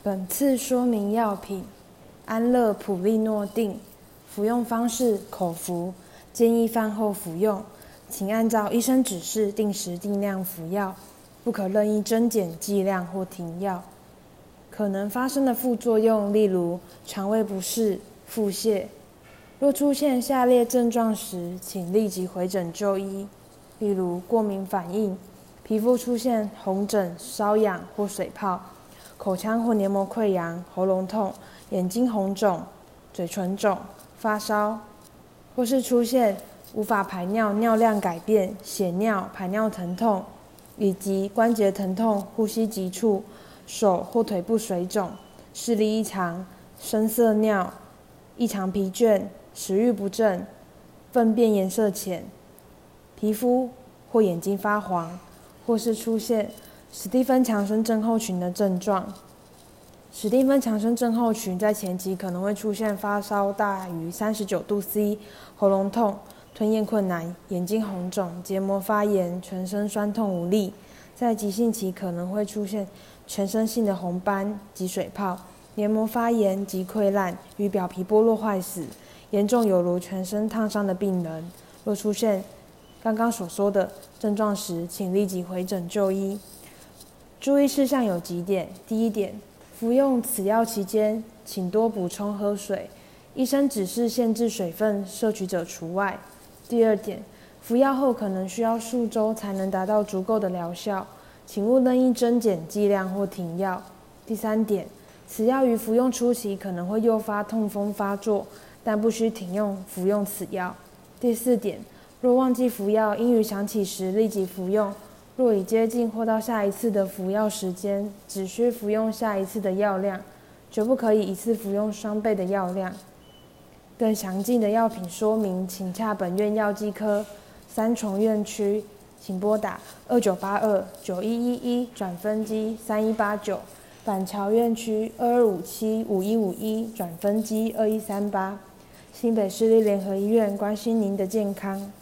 本次说明药品：安乐普利诺定，服用方式口服，建议饭后服用，请按照医生指示定时定量服药，不可任意增减剂量或停药。可能发生的副作用，例如肠胃不适、腹泻。若出现下列症状时，请立即回诊就医，例如过敏反应、皮肤出现红疹、瘙痒或水泡。口腔或黏膜溃疡、喉咙痛、眼睛红肿、嘴唇肿、发烧，或是出现无法排尿、尿量改变、血尿、排尿疼痛，以及关节疼痛、呼吸急促、手或腿部水肿、视力异常、深色尿、异常疲倦、食欲不振、粪便颜色浅、皮肤或眼睛发黄，或是出现史蒂芬强生症候群的症状。史蒂芬强生症候群在前期可能会出现发烧大于三十九度 C、喉咙痛、吞咽困难、眼睛红肿、结膜发炎、全身酸痛无力。在急性期可能会出现全身性的红斑及水泡、黏膜发炎及溃烂与表皮剥落坏死，严重有如全身烫伤的病人。若出现刚刚所说的症状时，请立即回诊就医。注意事项有几点：第一点，服用此药期间，请多补充喝水，医生指示限制水分摄取者除外。第二点，服药后可能需要数周才能达到足够的疗效，请勿任意增减剂量或停药。第三点，此药于服用初期可能会诱发痛风发作，但不需停用服用此药。第四点，若忘记服药，应于想起时立即服用。若已接近或到下一次的服药时间，只需服用下一次的药量，绝不可以一次服用双倍的药量。更详尽的药品说明，请洽本院药剂科。三重院区，请拨打二九八二九一一一转分机三一八九。板桥院区二二五七五一五一转分机二一三八。新北市立联合医院关心您的健康。